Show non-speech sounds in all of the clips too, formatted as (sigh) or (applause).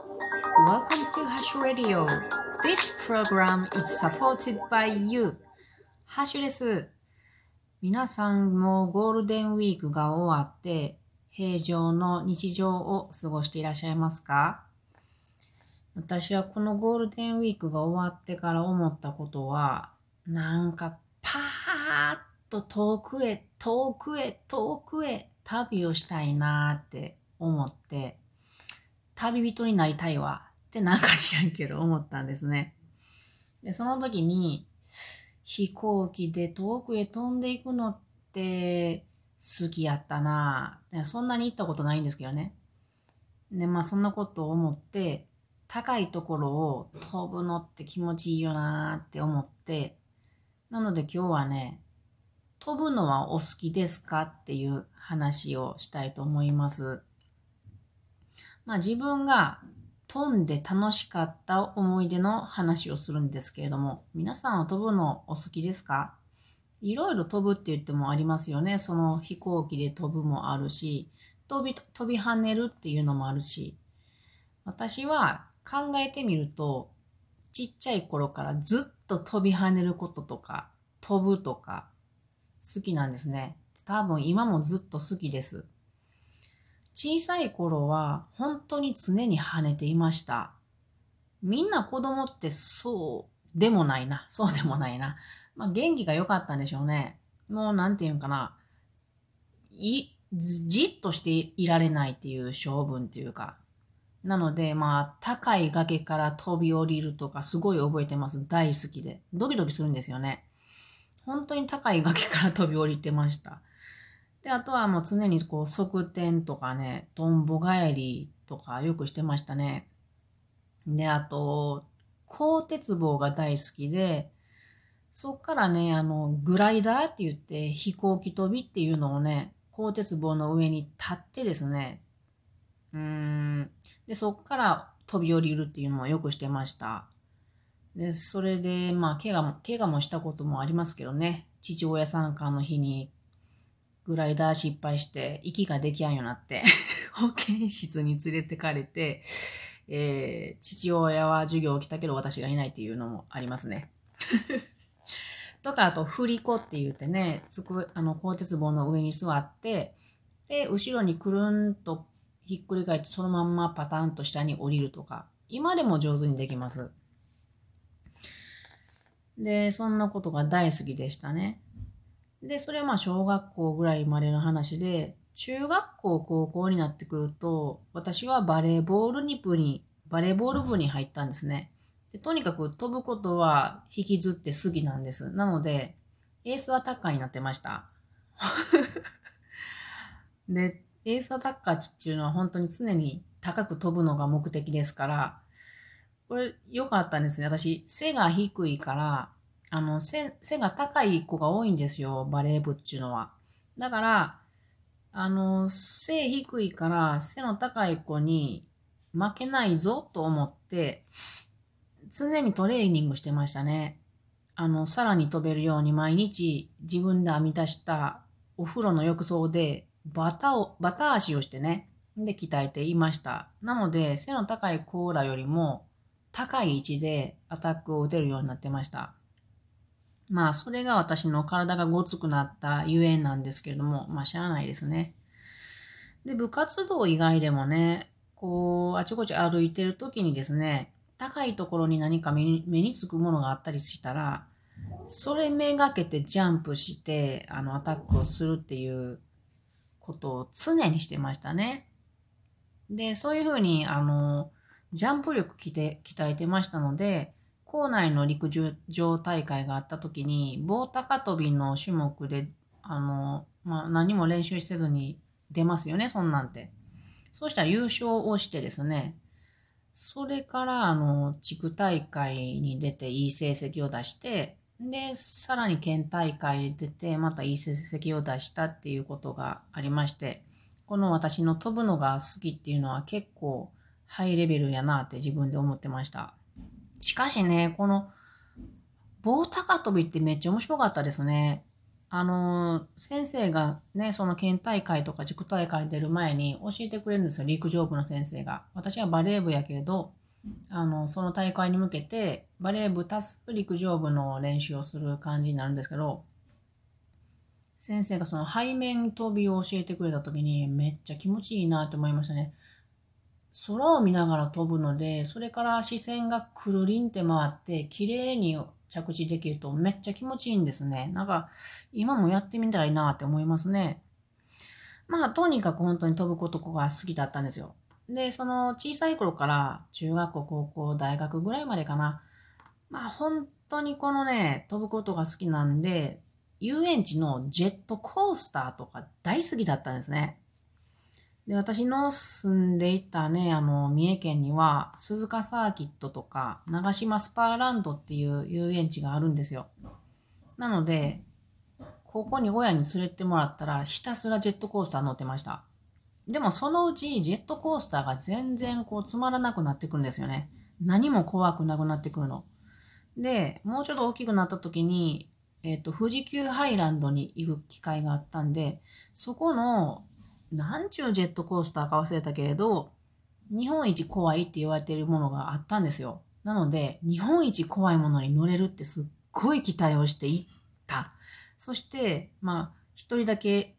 Welcome to Hash Radio. This program is supported by you. ハッシュです。皆さんもゴールデンウィークが終わって平常の日常を過ごしていらっしゃいますか？私はこのゴールデンウィークが終わってから思ったことは、なんかパーッと遠くへ、遠くへ、遠くへ旅をしたいなって思って、旅人になりたいわってなんか知らんけど思ったんですね。で、その時に飛行機で遠くへ飛んでいくのって好きやったなそんなに行ったことないんですけどね。で、まあそんなことを思って、高いところを飛ぶのって気持ちいいよなって思って、なので今日はね、飛ぶのはお好きですかっていう話をしたいと思います。まあ自分が飛んで楽しかった思い出の話をするんですけれども、皆さんは飛ぶのお好きですか？いろいろ飛ぶって言ってもありますよね。その飛行機で飛ぶもあるし、飛び、飛び跳ねるっていうのもあるし、私は考えてみると、ちっちゃい頃からずっと飛び跳ねることとか、飛ぶとか、好きなんですね。多分今もずっと好きです。小さい頃は本当に常に跳ねていました。みんな子供ってそうでもないな。そうでもないな。まあ元気が良かったんでしょうね。もうなんていうんかな。い、じっとしていられないっていう性分っていうか。なので、まあ、高い崖から飛び降りるとか、すごい覚えてます。大好きで。ドキドキするんですよね。本当に高い崖から飛び降りてました。で、あとはもう常にこう、側転とかね、トンボ帰りとかよくしてましたね。で、あと、鋼鉄棒が大好きで、そっからね、あの、グライダーって言って飛行機飛びっていうのをね、鋼鉄棒の上に立ってですね、うーん、で、そっから飛び降りるっていうのもよくしてました。で、それで、まあ、怪我も、怪我もしたこともありますけどね、父親参加の日にグライダー失敗して息ができやんようになって (laughs) 保健室に連れてかれて、えー、父親は授業を来たけど私がいないっていうのもありますね。(laughs) とか、あと、振り子って言ってね、つく、あの、鋼鉄棒の上に座って、で、後ろにくるんとひっくり返ってそのまんまパタンと下に降りるとか、今でも上手にできます。で、そんなことが大好きでしたね。で、それはまあ小学校ぐらいまでの話で、中学校、高校になってくると、私はバレーボールに部に、バレーボール部に入ったんですね。でとにかく飛ぶことは引きずって好きなんです。なので、エースアタッカーになってました。(laughs) で、エースアタッカーっていうのは本当に常に高く飛ぶのが目的ですから、これ良かったんですね。私、背が低いから、あの、背、背が高い子が多いんですよ、バレー部っていうのは。だから、あの、背低いから背の高い子に負けないぞと思って、常にトレーニングしてましたね。あの、さらに飛べるように毎日自分で編み出したお風呂の浴槽でバタを、バタ足をしてね、で鍛えていました。なので、背の高いコーラよりも高い位置でアタックを打てるようになってました。まあ、それが私の体がごつくなったゆえんなんですけれども、まあ、しゃあないですね。で、部活動以外でもね、こう、あちこち歩いてる時にですね、高いところに何か目に目につくものがあったりしたら、それめがけてジャンプして、あの、アタックをするっていうことを常にしてましたね。で、そういうふうに、あの、ジャンプ力鍛えてましたので、校内の陸上大会があった時に、棒高跳びの種目で、あの、まあ、何も練習せずに出ますよね、そんなんて。そうしたら優勝をしてですね、それから、あの、地区大会に出ていい成績を出して、で、さらに県大会出て、またいい成績を出したっていうことがありまして、この私の飛ぶのが好きっていうのは結構ハイレベルやなって自分で思ってました。しかしね、この棒高跳びってめっちゃ面白かったですね。あの、先生がね、その県大会とか地区大会出る前に教えてくれるんですよ、陸上部の先生が。私はバレー部やけれど、あの、その大会に向けて、バレー部足す陸上部の練習をする感じになるんですけど、先生がその背面飛びを教えてくれた時にめっちゃ気持ちいいなって思いましたね。空を見ながら飛ぶので、それから視線がくるりんって回って、綺麗に着地できるとめっちゃ気持ちいいんですね。なんか、今もやってみたいなって思いますね。まあ、とにかく本当に飛ぶことが好きだったんですよ。で、その小さい頃から中学校、高校、大学ぐらいまでかな。まあ、本当にこのね、飛ぶことが好きなんで、遊園地のジェットコースターとか大好きだったんですね。で、私の住んでいたね、あの、三重県には、鈴鹿サーキットとか、長島スパーランドっていう遊園地があるんですよ。なので、ここに親に連れてもらったら、ひたすらジェットコースター乗ってました。でもそのうちジェットコースターが全然こうつまらなくなってくるんですよね。何も怖くなくなってくるの。で、もうちょっと大きくなった時に、えっ、ー、と、富士急ハイランドに行く機会があったんで、そこのなんちゅうジェットコースターか忘れたけれど、日本一怖いって言われているものがあったんですよ。なので、日本一怖いものに乗れるってすっごい期待をしていった。そして、まあ、一人だけ、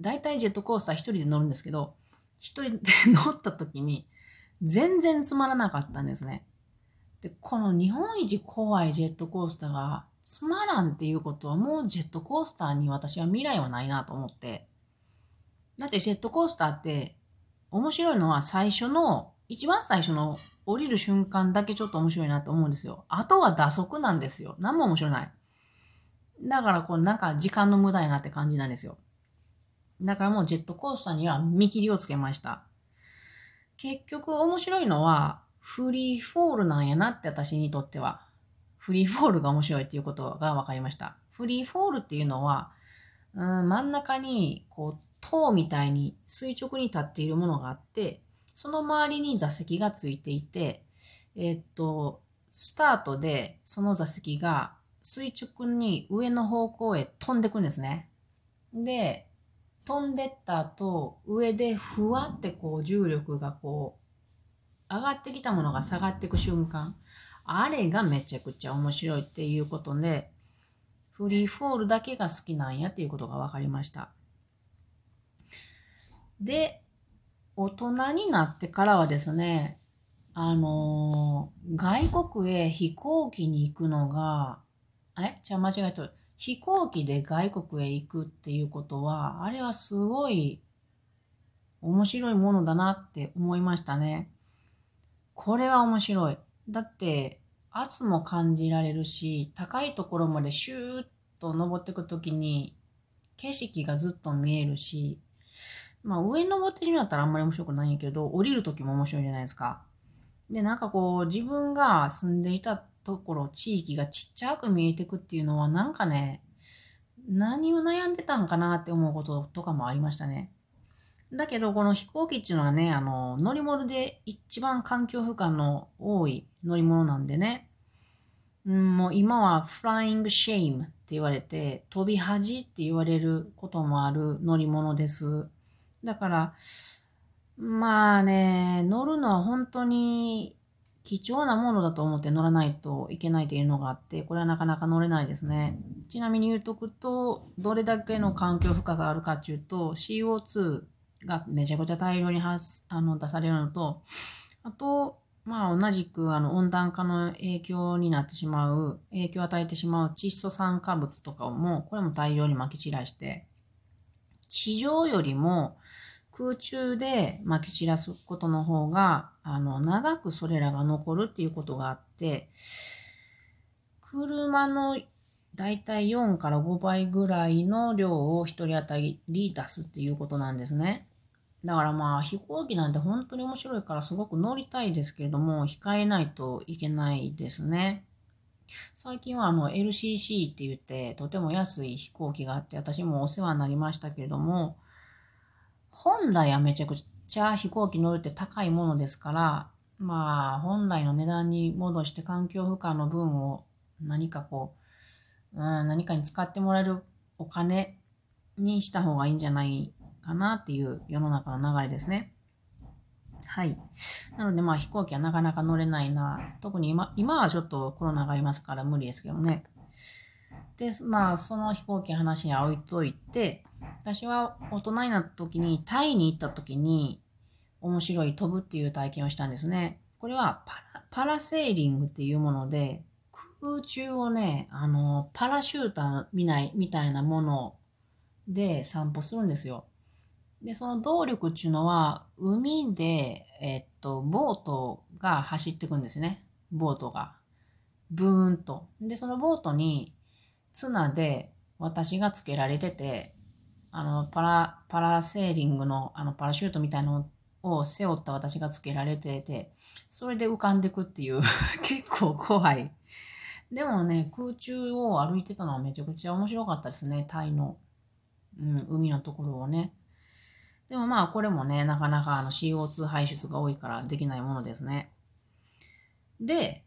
だいいジェットコースター一人で乗るんですけど、一人で乗った時に、全然つまらなかったんですね。で、この日本一怖いジェットコースターがつまらんっていうことはもうジェットコースターに私は未来はないなと思って、だってジェットコースターって面白いのは最初の、一番最初の降りる瞬間だけちょっと面白いなと思うんですよ。あとは打足なんですよ。何も面白ない。だからこうなんか時間の無駄やなって感じなんですよ。だからもうジェットコースターには見切りをつけました。結局面白いのはフリーフォールなんやなって私にとっては。フリーフォールが面白いっていうことが分かりました。フリーフォールっていうのは、うん、真ん中にこう塔みたいに垂直に立っているものがあって、その周りに座席がついていて、えー、っと、スタートでその座席が垂直に上の方向へ飛んでくんですね。で、飛んでった後、上でふわってこう重力がこう、上がってきたものが下がっていく瞬間、あれがめちゃくちゃ面白いっていうことで、フリーフォールだけが好きなんやっていうことが分かりました。で、大人になってからはですね、あのー、外国へ飛行機に行くのが、え？じゃあ間違えとる。飛行機で外国へ行くっていうことは、あれはすごい面白いものだなって思いましたね。これは面白い。だって、圧も感じられるし、高いところまでシューッと登っていくときに、景色がずっと見えるし、まあ上に登ってしまったらあんまり面白くないんやけど、降りるときも面白いじゃないですか。で、なんかこう、自分が住んでいたところ、地域がちっちゃく見えてくっていうのは、なんかね、何を悩んでたんかなって思うこととかもありましたね。だけど、この飛行機っていうのはね、あの、乗り物で一番環境負荷の多い乗り物なんでね、うん、もう今は flying shame って言われて、飛び恥って言われることもある乗り物です。だから、まあね、乗るのは本当に貴重なものだと思って乗らないといけないというのがあって、これはなかなか乗れないですね。ちなみに言うとくと、どれだけの環境負荷があるかっていうと、CO2 がめちゃくちゃ大量に発あの出されるのと、あと、まあ同じくあの温暖化の影響になってしまう、影響を与えてしまう窒素酸化物とかも、これも大量に撒き散らして、地上よりも空中で撒き散らすことの方が、あの、長くそれらが残るっていうことがあって、車のだいたい4から5倍ぐらいの量を1人当たり出すっていうことなんですね。だからまあ飛行機なんて本当に面白いからすごく乗りたいですけれども、控えないといけないですね。最近はあの LCC って言ってとても安い飛行機があって私もお世話になりましたけれども本来はめちゃくちゃ飛行機乗るって高いものですからまあ本来の値段に戻して環境負荷の分を何かこう、うん、何かに使ってもらえるお金にした方がいいんじゃないかなっていう世の中の流れですね。はい。なのでまあ飛行機はなかなか乗れないな。特に今、今はちょっとコロナがありますから無理ですけどね。で、まあその飛行機話に置いといて、私は大人になった時にタイに行った時に面白い飛ぶっていう体験をしたんですね。これはパラパラセーリングっていうもので、空中をね、あの、パラシューターみないみたいなもので散歩するんですよ。で、その動力っていうのは、海で、えっと、ボートが走ってくんですね。ボートが。ブーンと。で、そのボートに、綱で私がつけられてて、あの、パラ、パラセーリングの、あの、パラシュートみたいのを背負った私がつけられてて、それで浮かんでくっていう (laughs) 結構怖い。でもね、空中を歩いてたのはめちゃくちゃ面白かったですね。タイの、うん、海のところをね。でもまあ、これもね、なかなかあの CO2 排出が多いからできないものですね。で、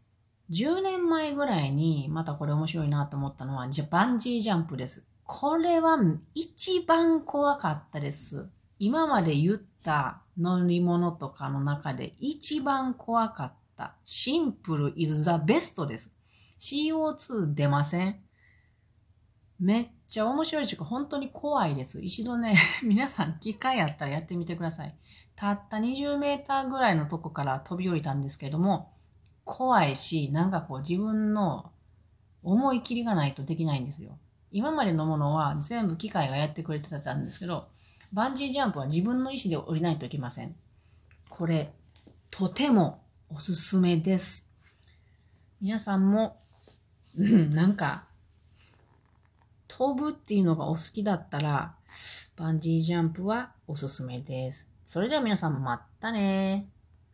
10年前ぐらいに、またこれ面白いなと思ったのは、ジャバンジージャンプです。これは一番怖かったです。今まで言った乗り物とかの中で一番怖かった。シンプル is the best です。CO2 出ません？めっちゃ面白いし、本当に怖いです。一度ね、(laughs) 皆さん機会あったらやってみてください。たった20メーターぐらいのとこから飛び降りたんですけども、怖いし、なんかこう自分の思い切りがないとできないんですよ。今までのものは全部機械がやってくれてたんですけど、バンジージャンプは自分の意思で降りないといけません。これ、とてもおすすめです。皆さんも、なんか、飛ぶっていうのがお好きだったら、バンジージャンプはおすすめです。それでは皆さんまたね